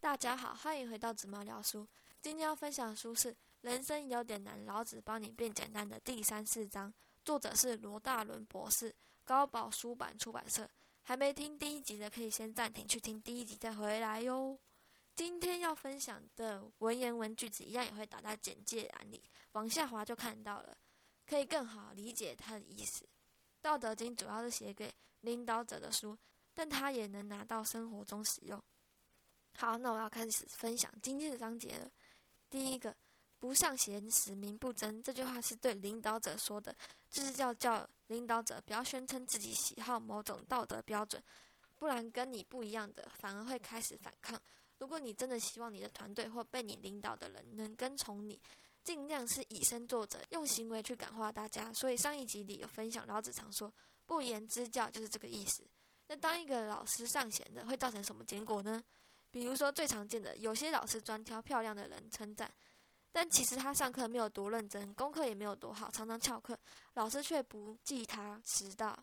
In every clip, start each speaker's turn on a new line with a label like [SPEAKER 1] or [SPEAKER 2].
[SPEAKER 1] 大家好，欢迎回到紫猫聊书。今天要分享的书是《人生有点难，老子帮你变简单》的第三四章，作者是罗大伦博士，高宝书版出版社。还没听第一集的，可以先暂停去听第一集再回来哟。今天要分享的文言文句子，一样也会打在简介栏里，往下滑就看到了，可以更好理解它的意思。《道德经》主要是写给领导者的书，但它也能拿到生活中使用。好，那我要开始分享今天的章节了。第一个，“不尚贤，使民不争”这句话是对领导者说的，就是要叫领导者不要宣称自己喜好某种道德标准，不然跟你不一样的反而会开始反抗。如果你真的希望你的团队或被你领导的人能跟从你，尽量是以身作则，用行为去感化大家。所以上一集里有分享，老子常说“不言之教”就是这个意思。那当一个老师尚贤的，会造成什么结果呢？比如说最常见的，有些老师专挑漂亮的人称赞，但其实他上课没有多认真，功课也没有多好，常常翘课，老师却不记他迟到，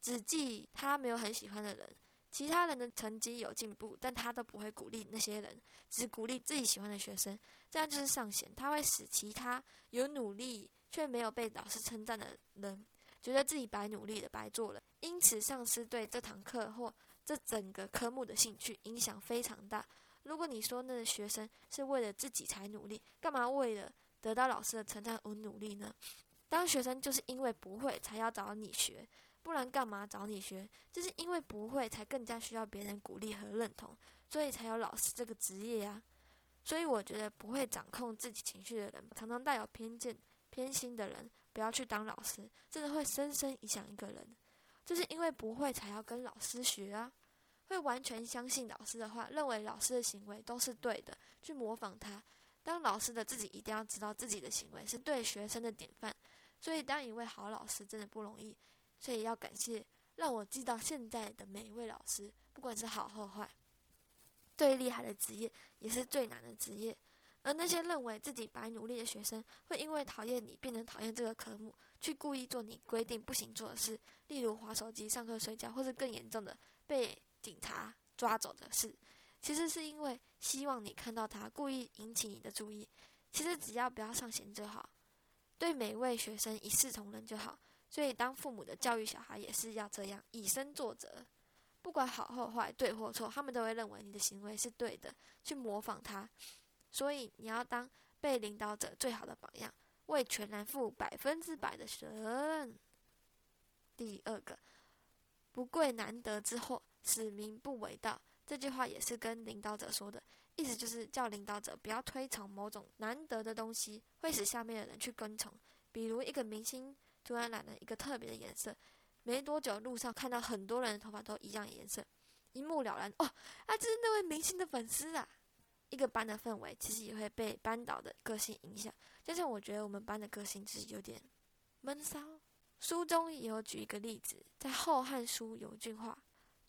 [SPEAKER 1] 只记他没有很喜欢的人，其他人的成绩有进步，但他都不会鼓励那些人，只鼓励自己喜欢的学生，这样就是上贤，他会使其他有努力却没有被老师称赞的人，觉得自己白努力的白做了，因此丧失对这堂课或。这整个科目的兴趣影响非常大。如果你说那个学生是为了自己才努力，干嘛为了得到老师的称赞而努力呢？当学生就是因为不会才要找你学，不然干嘛找你学？就是因为不会才更加需要别人鼓励和认同，所以才有老师这个职业呀。所以我觉得不会掌控自己情绪的人，常常带有偏见、偏心的人，不要去当老师，真的会深深影响一个人。就是因为不会才要跟老师学啊。会完全相信老师的话，认为老师的行为都是对的，去模仿他。当老师的自己一定要知道自己的行为是对学生的典范。所以当一位好老师真的不容易，所以要感谢让我记到现在的每一位老师，不管是好或坏。最厉害的职业也是最难的职业。而那些认为自己白努力的学生，会因为讨厌你变成讨厌这个科目，去故意做你规定不行做的事，例如划手机、上课睡觉，或是更严重的被。警察抓走的事，其实是因为希望你看到他，故意引起你的注意。其实只要不要上弦就好，对每位学生一视同仁就好。所以当父母的教育小孩也是要这样，以身作则，不管好或坏，对或错，他们都会认为你的行为是对的，去模仿他。所以你要当被领导者最好的榜样，为全然负百分之百的责任。第二个，不贵难得之货。使民不为道，这句话也是跟领导者说的，意思就是叫领导者不要推崇某种难得的东西，会使下面的人去跟从。比如一个明星突然染了一个特别的颜色，没多久路上看到很多人的头发都一样颜色，一目了然，哦，啊，这是那位明星的粉丝啊！一个班的氛围其实也会被班导的个性影响，就像我觉得我们班的个性就是有点闷骚。书中也有举一个例子，在《后汉书》有一句话。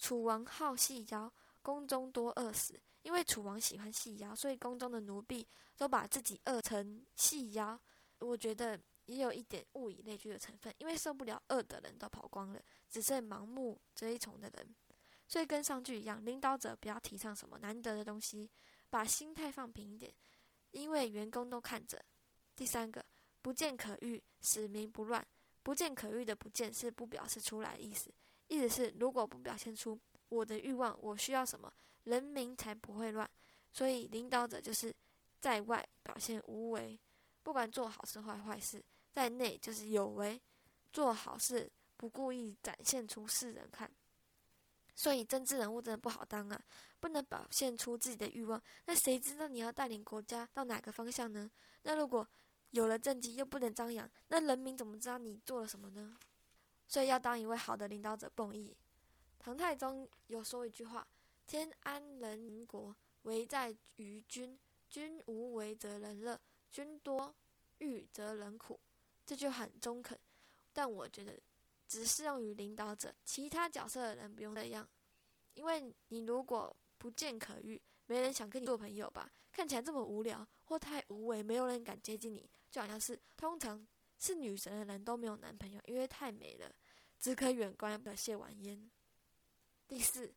[SPEAKER 1] 楚王好细腰，宫中多饿死。因为楚王喜欢细腰，所以宫中的奴婢都把自己饿成细腰。我觉得也有一点物以类聚的成分，因为受不了饿的人都跑光了，只剩盲目追从的人。所以跟上句一样，领导者不要提倡什么难得的东西，把心态放平一点，因为员工都看着。第三个，不见可欲，使民不乱。不见可欲的不见是不表示出来的意思。意思是，如果不表现出我的欲望，我需要什么，人民才不会乱。所以，领导者就是在外表现无为，不管做好事坏坏事，在内就是有为，做好事不故意展现出世人看。所以，政治人物真的不好当啊，不能表现出自己的欲望。那谁知道你要带领国家到哪个方向呢？那如果有了政绩又不能张扬，那人民怎么知道你做了什么呢？所以要当一位好的领导者不容易。唐太宗有说一句话：“天安人民国，为在于君。君无为则人乐，君多欲则人苦。”这句很中肯，但我觉得只适用于领导者，其他角色的人不用这样。因为你如果不见可欲，没人想跟你做朋友吧？看起来这么无聊或太无为，没有人敢接近你，就好像是通常是女神的人都没有男朋友，因为太美了。只可远观的谢完焉。第四，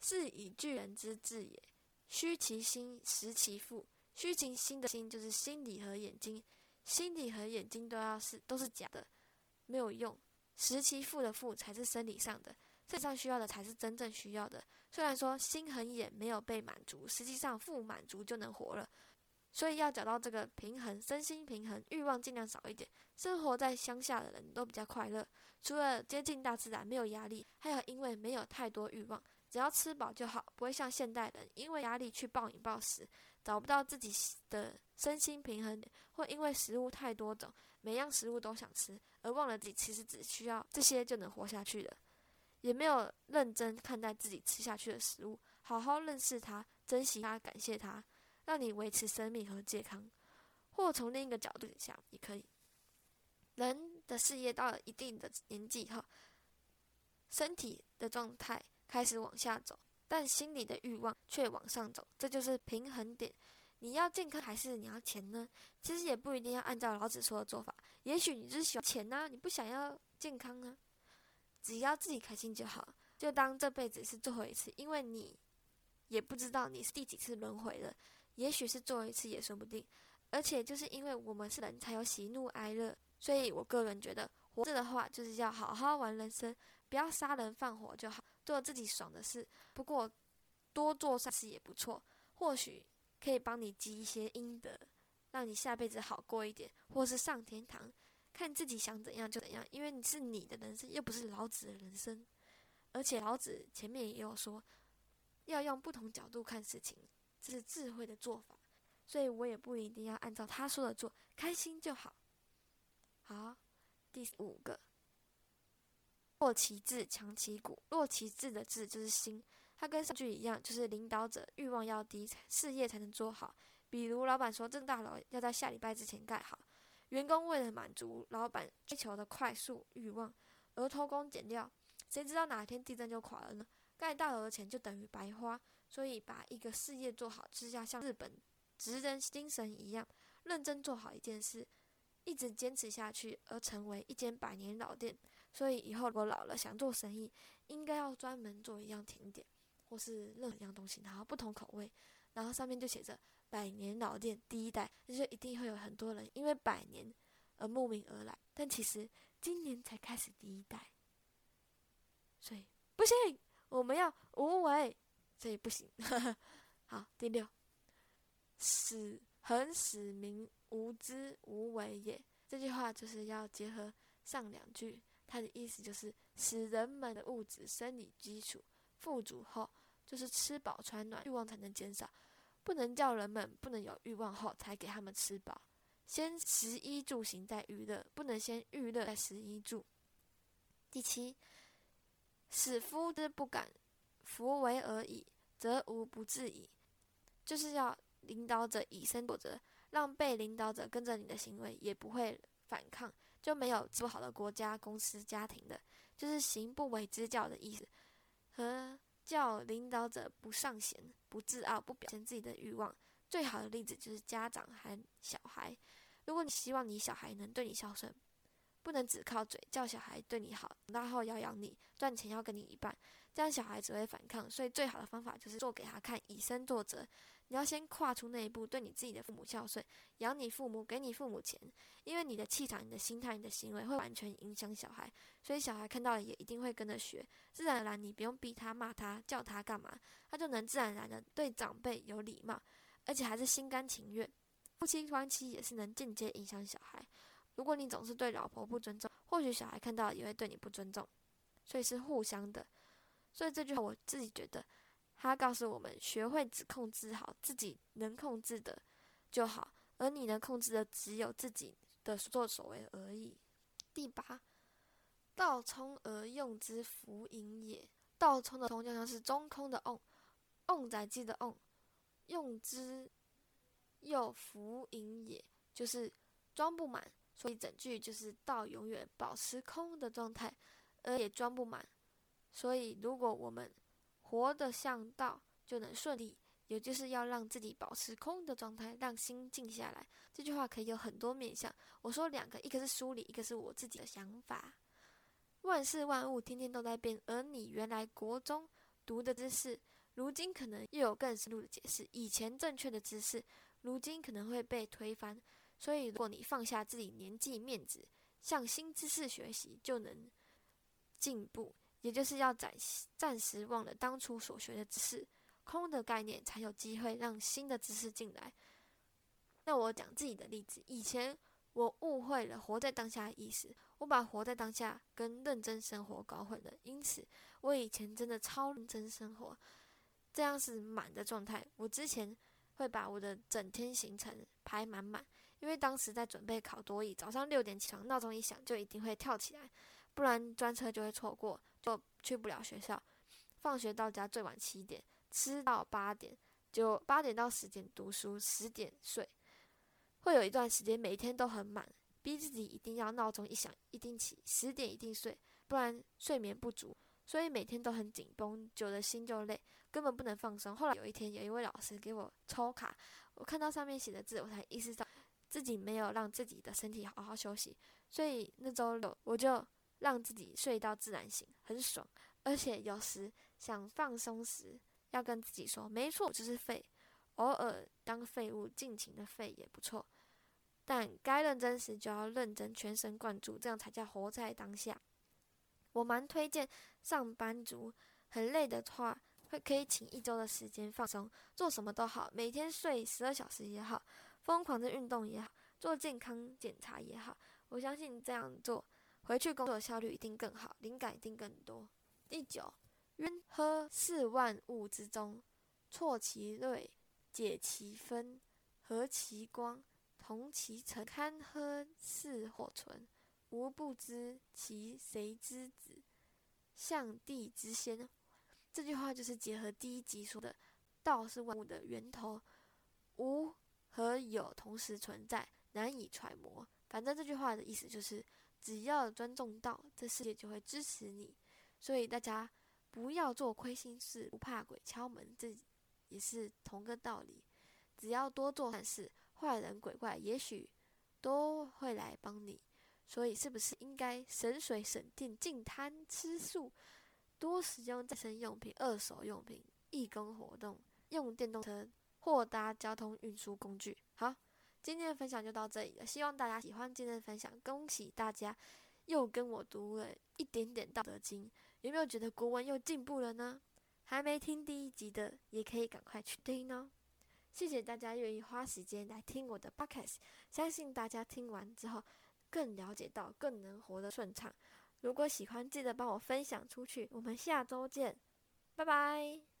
[SPEAKER 1] 是以巨人之志也，虚其心，实其腹。虚其心的心就是心理和眼睛，心理和眼睛都要是都是假的，没有用。实其腹的腹才是生理上的，身上需要的才是真正需要的。虽然说心很眼没有被满足，实际上腹满足就能活了。所以要找到这个平衡，身心平衡，欲望尽量少一点。生活在乡下的人都比较快乐，除了接近大自然没有压力，还有因为没有太多欲望，只要吃饱就好，不会像现代人因为压力去暴饮暴食，找不到自己的身心平衡，或因为食物太多种，每样食物都想吃，而忘了自己其实只需要这些就能活下去了，也没有认真看待自己吃下去的食物，好好认识它，珍惜它，感谢它。让你维持生命和健康，或从另一个角度想也可以。人的事业到了一定的年纪后，身体的状态开始往下走，但心里的欲望却往上走，这就是平衡点。你要健康还是你要钱呢？其实也不一定要按照老子说的做法。也许你是喜欢钱呢，你不想要健康啊。只要自己开心就好，就当这辈子是最后一次，因为你也不知道你是第几次轮回了。也许是做一次也说不定，而且就是因为我们是人才有喜怒哀乐，所以我个人觉得活着的话就是要好好玩人生，不要杀人放火就好，做自己爽的事。不过多做善事也不错，或许可以帮你积一些阴德，让你下辈子好过一点，或是上天堂。看自己想怎样就怎样，因为你是你的人生，又不是老子的人生。而且老子前面也有说，要用不同角度看事情。这是智慧的做法，所以我也不一定要按照他说的做，开心就好。好，第五个，弱其志强其骨。弱其志的志就是心，它跟上句一样，就是领导者欲望要低，事业才能做好。比如老板说这大楼要在下礼拜之前盖好，员工为了满足老板追求的快速欲望而偷工减料，谁知道哪天地震就垮了呢？盖大楼的钱就等于白花。所以，把一个事业做好，就是要像日本职人精神一样，认真做好一件事，一直坚持下去，而成为一间百年老店。所以，以后我老了想做生意，应该要专门做一样甜点，或是任何一样东西，然后不同口味，然后上面就写着“百年老店第一代”，那就一定会有很多人因为百年而慕名而来。但其实今年才开始第一代，所以不行，我们要无为。这也不行。好，第六，使恒使民无知无为也。这句话就是要结合上两句，它的意思就是使人们的物质生理基础富足后，就是吃饱穿暖，欲望才能减少。不能叫人们不能有欲望后才给他们吃饱。先食衣住行再娱乐，不能先娱乐再食衣住。第七，使夫之不敢弗为而已。则无不治矣，就是要领导者以身作则，让被领导者跟着你的行为，也不会反抗，就没有不好的国家、公司、家庭的，就是行不为之教的意思。和叫领导者不上贤、不自傲、不表现自己的欲望，最好的例子就是家长和小孩。如果你希望你小孩能对你孝顺，不能只靠嘴叫小孩对你好，长大后要养你，赚钱要跟你一半。这样小孩只会反抗，所以最好的方法就是做给他看，以身作则。你要先跨出那一步，对你自己的父母孝顺，养你父母，给你父母钱，因为你的气场、你的心态、你的行为会完全影响小孩，所以小孩看到了也一定会跟着学。自然而然，你不用逼他、骂他、叫他干嘛，他就能自然而然的对长辈有礼貌，而且还是心甘情愿。夫妻关系也是能间接影响小孩。如果你总是对老婆不尊重，或许小孩看到也会对你不尊重，所以是互相的。所以这句话我自己觉得，他告诉我们：学会只控制好自己能控制的就好，而你能控制的只有自己的所作所为而已。第八，道冲而用之，弗盈也。道冲的冲就像是中空的瓮，瓮载机的瓮，用之又弗盈也，就是装不满。所以整句就是道永远保持空的状态，而也装不满。所以，如果我们活得像道，就能顺利。也就是要让自己保持空的状态，让心静下来。这句话可以有很多面向。我说两个，一个是梳理，一个是我自己的想法。万事万物天天都在变，而你原来国中读的知识，如今可能又有更深入的解释。以前正确的知识，如今可能会被推翻。所以，如果你放下自己年纪面子，向新知识学习，就能进步。也就是要暂暂时忘了当初所学的知识，空的概念，才有机会让新的知识进来。那我讲自己的例子，以前我误会了活在当下的意思，我把活在当下跟认真生活搞混了。因此，我以前真的超认真生活，这样是满的状态。我之前会把我的整天行程排满满，因为当时在准备考多艺，早上六点起床，闹钟一响就一定会跳起来，不然专车就会错过。就去不了学校，放学到家最晚七点，吃到八点，就八点到十点读书，十点睡。会有一段时间每天都很满，逼自己一定要闹钟一响一定起，十点一定睡，不然睡眠不足，所以每天都很紧绷，久了心就累，根本不能放松。后来有一天，有一位老师给我抽卡，我看到上面写的字，我才意识到自己没有让自己的身体好好休息，所以那周六我就。让自己睡到自然醒，很爽。而且有时想放松时，要跟自己说：“没错，就是废。”偶尔当废物，尽情的废也不错。但该认真时就要认真，全神贯注，这样才叫活在当下。我蛮推荐上班族，很累的话，会可以请一周的时间放松，做什么都好，每天睡十二小时也好，疯狂的运动也好，做健康检查也好。我相信这样做。回去工作效率一定更好，灵感一定更多。第九，渊喝四万物之中，错其锐，解其分，和其光，同其尘，堪喝四或存，无不知其谁之子，象帝之先。这句话就是结合第一集说的，道是万物的源头，无和有同时存在，难以揣摩。反正这句话的意思就是。只要尊重道，这世界就会支持你。所以大家不要做亏心事，不怕鬼敲门，这也是同个道理。只要多做善事，坏人鬼怪也许都会来帮你。所以是不是应该省水省电，净贪吃素，多使用再生用品、二手用品、义工活动，用电动车或搭交通运输工具？好。今天的分享就到这里了，希望大家喜欢今天的分享。恭喜大家又跟我读了一点点《道德经》，有没有觉得国文又进步了呢？还没听第一集的，也可以赶快去听哦。谢谢大家愿意花时间来听我的 podcast，相信大家听完之后更了解到，更能活得顺畅。如果喜欢，记得帮我分享出去。我们下周见，拜拜。